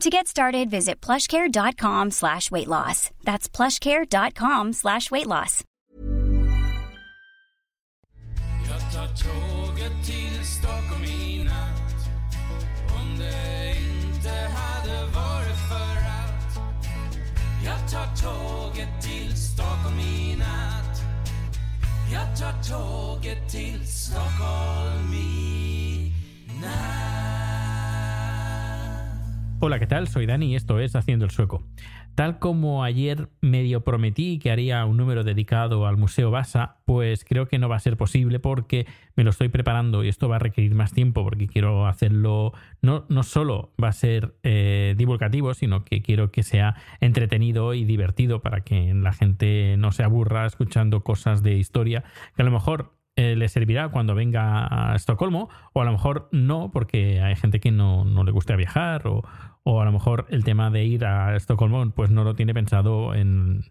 To get started, visit plushcare.com slash weight loss. That's plushcare.com slash weight loss. Jag tar tåget till Stockholm i natt Hola, ¿qué tal? Soy Dani y esto es Haciendo el Sueco. Tal como ayer medio prometí que haría un número dedicado al Museo Basa, pues creo que no va a ser posible porque me lo estoy preparando y esto va a requerir más tiempo porque quiero hacerlo, no, no solo va a ser eh, divulgativo, sino que quiero que sea entretenido y divertido para que la gente no se aburra escuchando cosas de historia que a lo mejor eh, le servirá cuando venga a Estocolmo, o a lo mejor no, porque hay gente que no, no le gusta viajar, o, o a lo mejor el tema de ir a Estocolmo pues no lo tiene pensado en,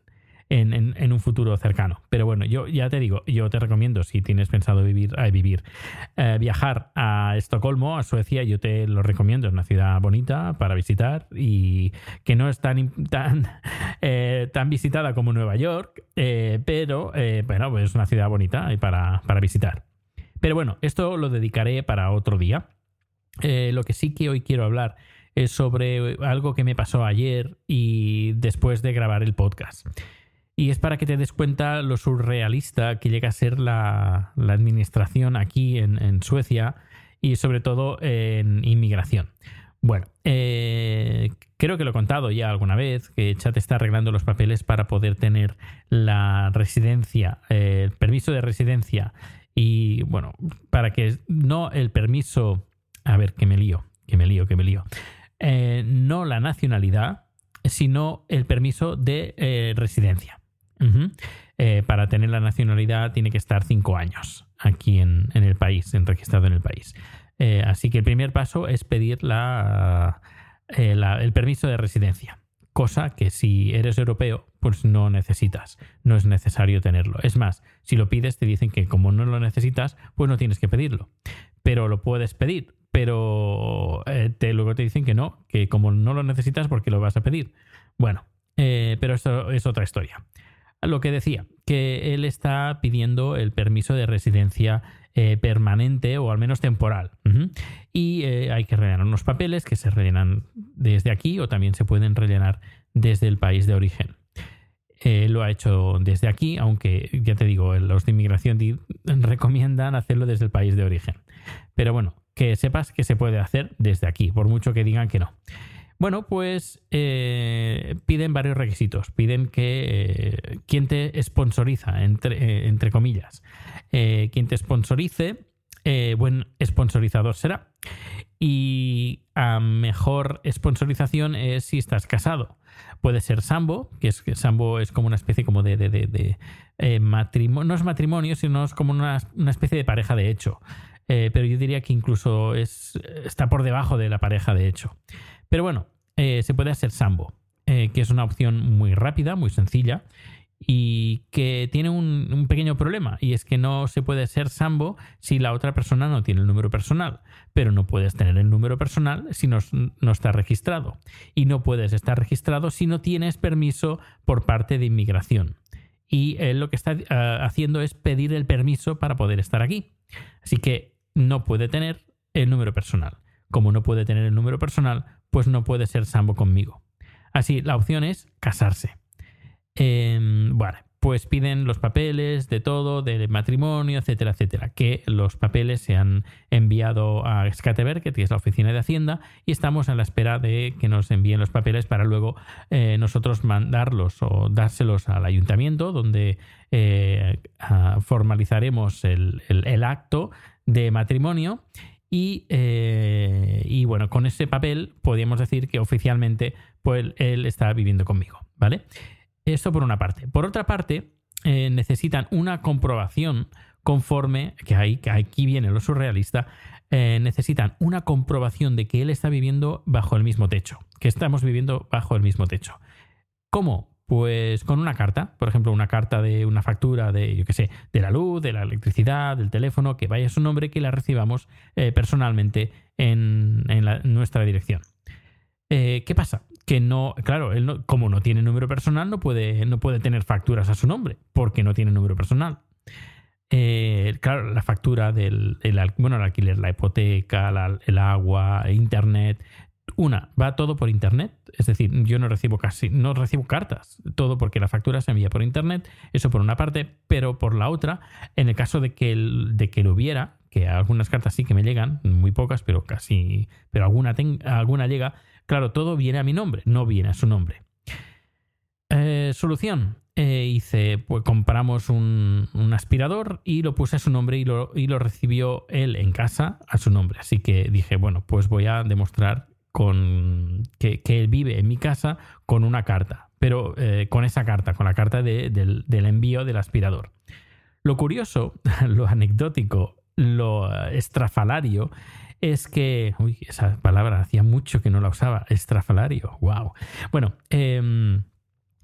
en, un futuro cercano. Pero bueno, yo ya te digo, yo te recomiendo, si tienes pensado vivir, eh, vivir eh, viajar a Estocolmo, a Suecia, yo te lo recomiendo. Es una ciudad bonita para visitar y que no es tan, tan, eh, tan visitada como Nueva York, pero bueno, pues es una ciudad bonita para, para visitar. Pero bueno, esto lo dedicaré para otro día. Lo que sí que hoy quiero hablar es sobre algo que me pasó ayer y después de grabar el podcast. Y es para que te des cuenta lo surrealista que llega a ser la, la administración aquí en, en Suecia y sobre todo en inmigración. Bueno, eh, creo que lo he contado ya alguna vez, que Chat está arreglando los papeles para poder tener la residencia, eh, el permiso de residencia y bueno, para que no el permiso, a ver, que me lío, que me lío, que me lío, Eh, no la nacionalidad, sino el permiso de eh, residencia. Eh, para tener la nacionalidad tiene que estar cinco años aquí en, el país, en registrado en el país. Así que el primer paso es pedir la- el permiso de residencia, cosa que si eres europeo, pues no necesitas, no es necesario tenerlo. Es más, si lo pides te dicen que como no lo necesitas, pues no tienes que pedirlo, pero lo puedes pedir, pero eh, te, luego te dicen que no, que como no lo necesitas, porque lo vas a pedir? Bueno, eh, pero eso es otra historia. Lo que decía, que él está pidiendo el permiso de residencia eh, permanente o al menos temporal. Y hay que rellenar unos papeles que se rellenan desde aquí o también se pueden rellenar desde el país de origen. Eh, lo ha hecho desde aquí, aunque ya te digo, los de inmigración recomiendan hacerlo desde el país de origen. Pero bueno, que sepas que se puede hacer desde aquí, por mucho que digan que no. Bueno, pues eh, piden varios requisitos. Piden que eh, quien te sponsoriza, entre, eh, entre comillas, quien te sponsorice, buen sponsorizador será. Y a mejor sponsorización es si estás casado. Puede ser Sambo, que es que Sambo es como una especie como de, de, de- de, matrimonio, no es matrimonio, sino es como una, una especie de pareja de hecho. Eh, pero yo diría que incluso es, está por debajo de la pareja de hecho. Pero bueno, eh, se puede hacer Sambo, eh, que es una opción muy rápida, muy sencilla y que tiene un, pequeño problema y es que no se puede ser Sambo si la otra persona no tiene el número personal, pero no puedes tener el número personal si no, no está registrado y no puedes estar registrado si no tienes permiso por parte de inmigración. Y él lo que está haciendo es pedir el permiso para poder estar aquí. Así que no puede tener el número personal. Como no puede tener el número personal, pues no puede ser Sambo conmigo. Así, la opción es casarse. Eh, bueno, pues piden los papeles de todo, del matrimonio, etcétera, etcétera. Que los papeles se han enviado a Skateberg, que es la oficina de Hacienda, y estamos a la espera de que nos envíen los papeles para luego eh, nosotros mandarlos o dárselos al ayuntamiento, donde eh, formalizaremos el, acto de matrimonio. Y, eh, y, bueno, con ese papel podríamos decir que oficialmente pues, él está viviendo conmigo, ¿vale? Eso por una parte. Por otra parte, eh, necesitan una comprobación conforme, que, que aquí viene lo surrealista, eh, necesitan una comprobación de que él está viviendo bajo el mismo techo, que estamos viviendo bajo el mismo techo. ¿Cómo? Pues con una carta, por ejemplo, una carta de una factura de, yo qué sé, de la luz, de la electricidad, del teléfono, que vaya a su nombre, que la recibamos eh, personalmente en, nuestra dirección. ¿Qué pasa? que no, claro, él como no tiene número personal, no puede, no puede tener facturas a su nombre, porque no tiene número personal. Eh, claro, la factura del bueno, el alquiler, la hipoteca, el agua, internet. Una, va todo por internet. Es decir, yo no recibo casi, no recibo cartas. Todo porque la factura se envía por internet. Eso por una parte. Pero por la otra, en el caso de que, de que lo hubiera, que algunas cartas sí que me llegan, muy pocas, pero casi, pero alguna, alguna llega, Claro, todo viene a mi nombre, no viene a su nombre. Eh, solución. Eh, hice, pues compramos un, aspirador y lo puse a su nombre y lo, y lo, recibió él en casa a su nombre. Así que dije, bueno, pues voy a demostrar con, que, él vive en mi casa con una carta, pero eh, con esa carta, con la carta del, envío del aspirador. Lo curioso, lo anecdótico, lo estrafalario es que, uy, esa palabra hacía mucho que no la usaba, estrafalario, wow. Bueno, em,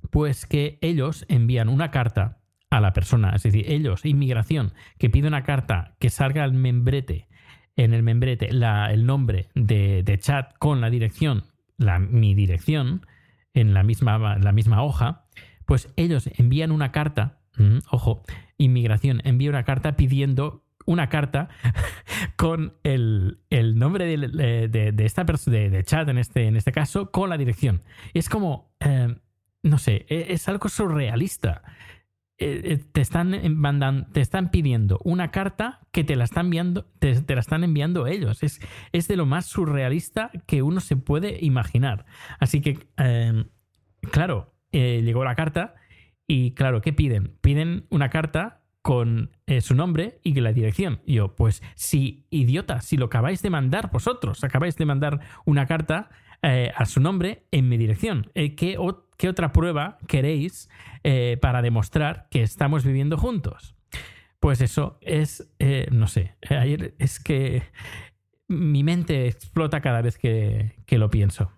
pues que ellos envían una carta a la persona, es decir, ellos, inmigración, que pide una carta que salga al membrete, en el membrete, el nombre de, chat con la dirección, la, mi dirección, en la misma, la misma hoja, pues ellos envían una carta, mm, ojo, inmigración envía una carta pidiendo una carta con el, nombre de, esta persona, de, chat en este, en este caso, con la dirección. Es como, eh, no sé, e, es, algo surrealista. Eh, eh, te están, te están pidiendo una carta que te la están enviando, te, la están enviando ellos. Es, es, de lo más surrealista que uno se puede imaginar. Así que, claro, llegó la carta y claro, ¿qué piden? Piden una carta con eh, su nombre y la dirección. yo, pues si, idiota, si lo acabáis de mandar vosotros, acabáis de mandar una carta eh, a su nombre en mi dirección, eh, ¿qué, ¿qué, otra prueba queréis para demostrar que estamos viviendo juntos? Pues eso es, no sé, ayer es que mi mente explota cada vez que, lo pienso.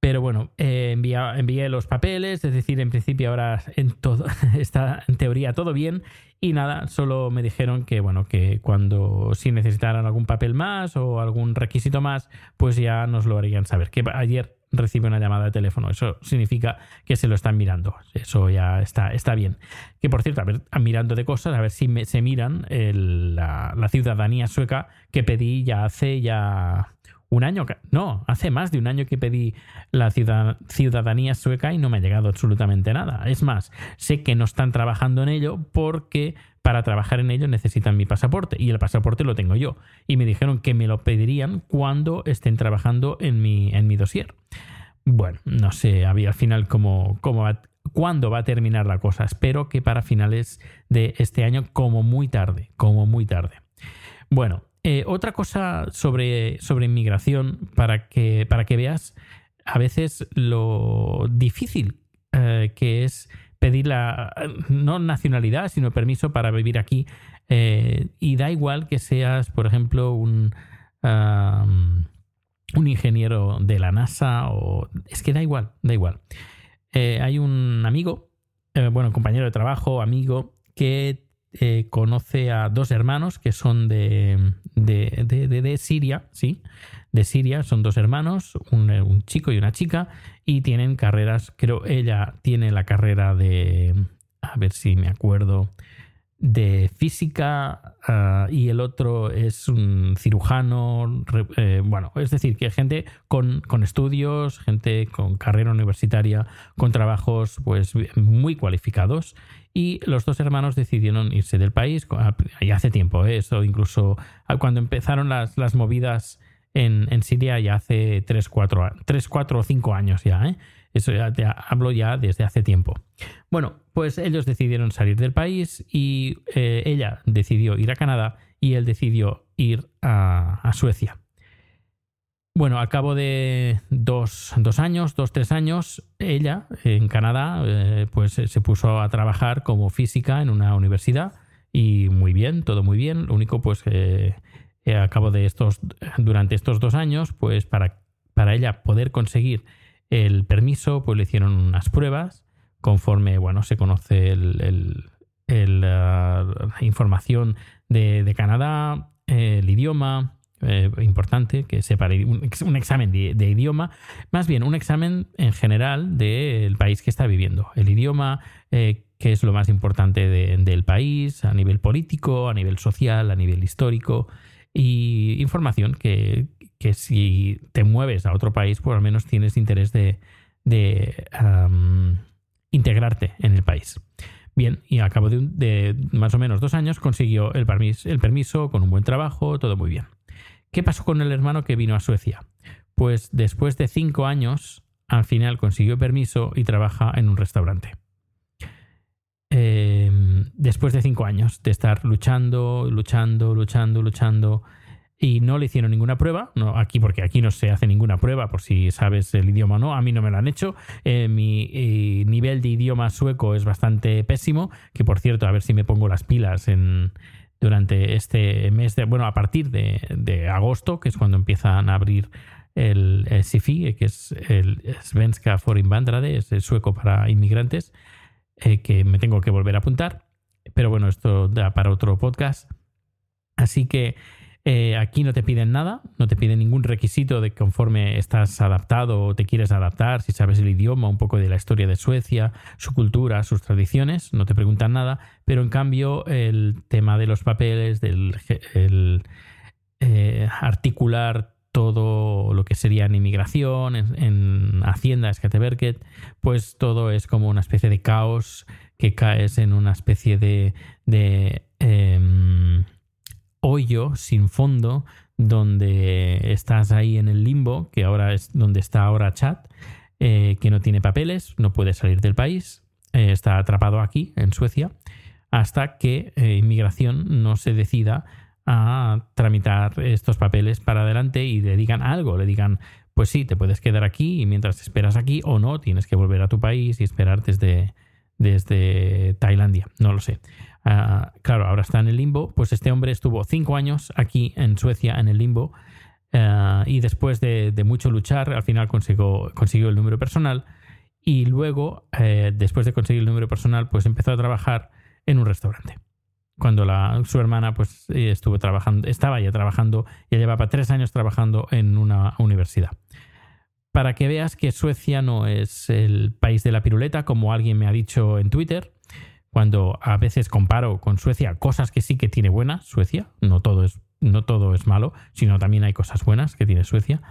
Pero bueno, eh, envié los papeles, es decir, en principio ahora en está en teoría todo bien. Y nada, solo me dijeron que bueno, que cuando si necesitaran algún papel más o algún requisito más, pues ya nos lo harían saber. Que ayer recibí una llamada de teléfono. Eso significa que se lo están mirando. Eso ya está, está bien. Que por cierto, a ver, mirando de cosas, a ver si se miran la, la ciudadanía sueca que pedí ya hace ya un año, no, hace más de un año que pedí la ciudadanía sueca y no me ha llegado absolutamente nada. Es más, sé que no están trabajando en ello porque para trabajar en ello necesitan mi pasaporte y el pasaporte lo tengo yo. Y me dijeron que me lo pedirían cuando estén trabajando en mi, en mi dossier. Bueno, no sé había al final cómo, cómo va, cuándo va a terminar la cosa. Espero que para finales de este año, como muy tarde, como muy tarde. Bueno, eh, otra cosa sobre, sobre inmigración, para que, para que veas a veces lo difícil eh, que es pedir la, no nacionalidad, sino permiso para vivir aquí. Eh, y da igual que seas, por ejemplo, un, un ingeniero de la NASA o... Es que da igual, da igual. hay un amigo, bueno, compañero de trabajo, amigo, que eh, conoce a dos hermanos que son de, de, Siria, ¿sí? De Siria, son dos hermanos, un, chico y una chica, y tienen carreras, creo ella tiene la carrera de, a ver si me acuerdo, de física ah, y el otro es un cirujano. eh, bueno, es decir, que gente con, con estudios, gente con carrera universitaria, con trabajos pues muy cualificados. Y los dos hermanos decidieron irse del país co- ya hace tiempo, ¿eh? eso incluso ah, cuando empezaron las, las movidas en, en Siria ya hace 3, 4, 3, 4 o 5 años ya, ¿eh? Eso ya te hablo ya desde hace tiempo. Bueno, pues ellos decidieron salir del país y eh, ella decidió ir a Canadá y él decidió ir a, Suecia. Bueno, al cabo de dos, dos años, dos, tres años, ella en Canadá eh, pues se puso a trabajar como física en una universidad y muy bien, todo muy bien. Lo único pues eh, eh, a cabo de estos, durante estos dos años, pues para, para ella poder conseguir el permiso, pues le hicieron unas pruebas conforme, bueno, se conoce el, el- ah, la información de, de Canadá, eh, el idioma, eh, importante que sepa un, ex- un examen de, idioma, más bien un examen en general del país que está viviendo. El idioma, eh, que es lo más importante de- del país, a nivel político, a nivel social, a nivel histórico, y información que, que si te mueves a otro país, pues al menos tienes interés de, integrarte en el país. Bien, y a cabo de, más o menos dos años consiguió el, el permiso con un buen trabajo, todo muy bien. ¿Qué pasó con el hermano que vino a Suecia? Pues después de cinco años, al final consiguió permiso y trabaja en un restaurante. Eh, después de cinco años de estar luchando, luchando, luchando, luchando, y no le hicieron ninguna prueba, no aquí porque aquí no se hace ninguna prueba por si sabes el idioma o no, a mí no me lo han hecho, Eh, mi eh, nivel de idioma sueco es bastante pésimo, que por cierto, a ver si me pongo las pilas en durante este mes de, bueno, a partir de, de agosto, que es cuando empiezan a abrir el, el SIFI, que es el Svenska for Invandrade, es el sueco para inmigrantes, eh, que me tengo que volver a apuntar, pero bueno, esto da para otro podcast. Así que eh, aquí no te piden nada, no te piden ningún requisito de conforme estás adaptado o te quieres adaptar, si sabes el idioma, un poco de la historia de Suecia, su cultura, sus tradiciones, no te preguntan nada, pero en cambio el tema de los papeles, del el, eh, articular todo lo que sería en inmigración, en, en Hacienda, Skatteverket, pues todo es como una especie de caos que caes en una especie de, de em, hoyo sin fondo donde estás ahí en el limbo, que ahora es donde está ahora Chat, eh, que no tiene papeles, no puede salir del país, eh, está atrapado aquí, en Suecia, hasta que eh, inmigración no se decida a tramitar estos papeles para adelante y le digan algo, le digan, pues sí, te puedes quedar aquí y mientras esperas aquí o no, tienes que volver a tu país y esperar desde, desde Tailandia, no lo sé. Ah, claro, ahora está en el limbo. Pues este hombre estuvo cinco años aquí en Suecia en el limbo ah, y después de, mucho luchar, al final consiguió, consiguió el número personal y luego, eh, después de conseguir el número personal, pues empezó a trabajar en un restaurante. Cuando la, su hermana pues eh, estuvo trabajando, estaba ya trabajando, ya llevaba tres años trabajando en una universidad para que veas que Suecia no es el país de la piruleta, como alguien me ha dicho en Twitter, cuando a veces comparo con Suecia cosas que sí que tiene buenas Suecia, no todo es, no todo es malo, sino también hay cosas buenas que tiene Suecia.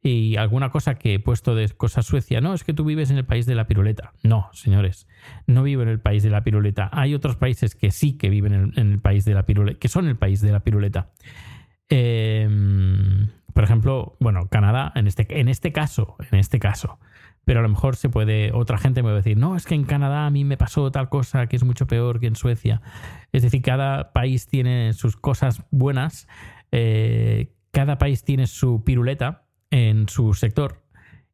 Y alguna cosa que he puesto de cosas Suecia, no, es que tú vives en el país de la piruleta. No, señores, no vivo en el país de la piruleta. Hay otros países que sí que viven en, el país de la piruleta, que son el país de la piruleta. Eh, por ejemplo, bueno, Canadá, en este, en este caso, en este caso, pero a lo mejor se puede, otra gente me va a decir, no, es que en Canadá a mí me pasó tal cosa que es mucho peor que en Suecia. Es decir, cada país tiene sus cosas buenas, eh, cada país tiene su piruleta en su sector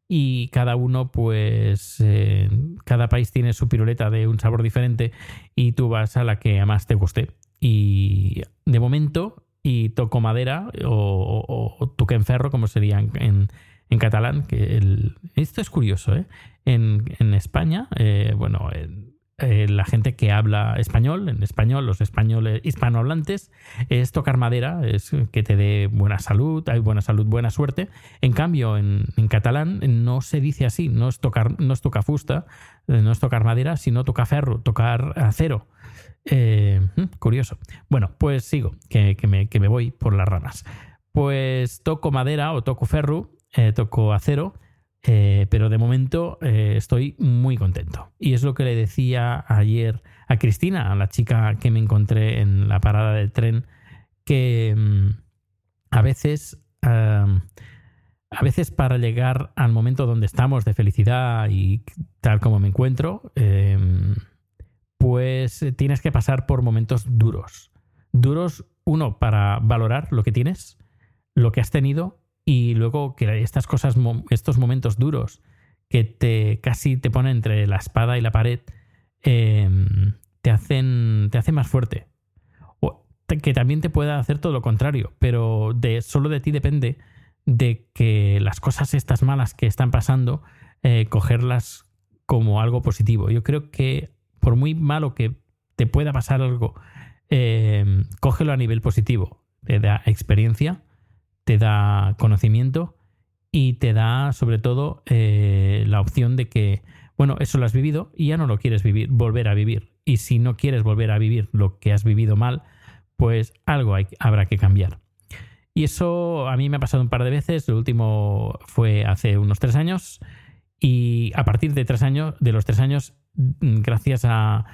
y cada uno, pues, eh, cada país tiene su piruleta de un sabor diferente y tú vas a la que más te guste. Y de momento, y toco madera o, toque enferro, como sería en, en, en catalán. Que el, esto es curioso, ¿eh? En, España, eh, bueno, eh, la gente que habla español, en español, los españoles hispanohablantes, es tocar madera, es que te dé buena salud, hay buena salud, buena suerte. En cambio, en, catalán no se dice así, no es tocar, no es tocar fusta, no es tocar madera, sino tocar ferro, tocar acero. Eh, mm, curioso. Bueno, pues sigo, que, me, voy por las ramas. Pues toco madera o toco ferro, eh, toco acero, eh, pero de momento estoy muy contento. Y es lo que le decía ayer a Cristina, a la chica que me encontré en la parada del tren, que mm, a veces... a veces para llegar al momento donde estamos de felicidad y tal como me encuentro, pues eh, tienes que pasar por momentos duros. Duros, uno, para valorar lo que tienes, lo que has tenido, y luego que estas cosas, estos momentos duros que te casi te ponen entre la espada y la pared, em, te, hacen, te hacen más fuerte. O que también te pueda hacer todo lo contrario, pero de, solo de ti depende de que las cosas estas malas que están pasando, eh, cogerlas como algo positivo. Yo creo que por muy malo que te pueda pasar algo, eh, cógelo a nivel positivo. Te da experiencia, te da conocimiento y te da sobre todo eh, la opción de que, bueno, eso lo has vivido y ya no lo quieres vivir, volver a vivir. Y si no quieres volver a vivir lo que has vivido mal, pues algo habrá que cambiar. Y eso a mí me ha pasado un par de veces. Lo último fue hace unos tres años. Y a partir de tres años, de los tres años, gracias a,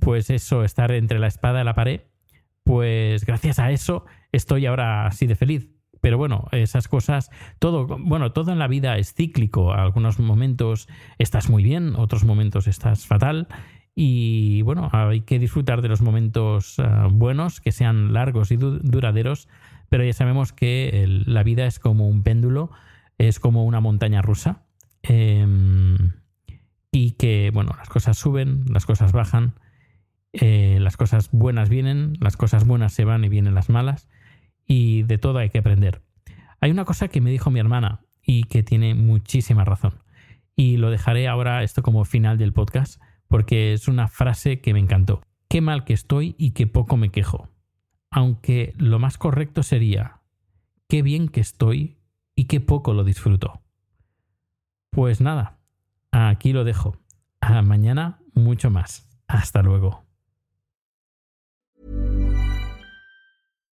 pues eso, estar entre la espada y la pared, pues gracias a eso estoy ahora así de feliz. Pero bueno, esas cosas, todo, bueno, todo en la vida es cíclico. Algunos momentos estás muy bien, otros momentos estás fatal. Y bueno, hay que disfrutar de los momentos ah, buenos, que sean largos y duraderos, pero ya sabemos que la vida es como un péndulo, es como una montaña rusa. Em, y que, bueno, las cosas suben, las cosas bajan, eh, las cosas buenas vienen, las cosas buenas se van y vienen las malas, y de todo hay que aprender. Hay una cosa que me dijo mi hermana y que tiene muchísima razón, y lo dejaré ahora esto como final del podcast, porque es una frase que me encantó. Qué mal que estoy y qué poco me quejo. Aunque lo más correcto sería, qué bien que estoy y qué poco lo disfruto. Pues nada, Aquí lo dejo. A mañana mucho más. Hasta luego.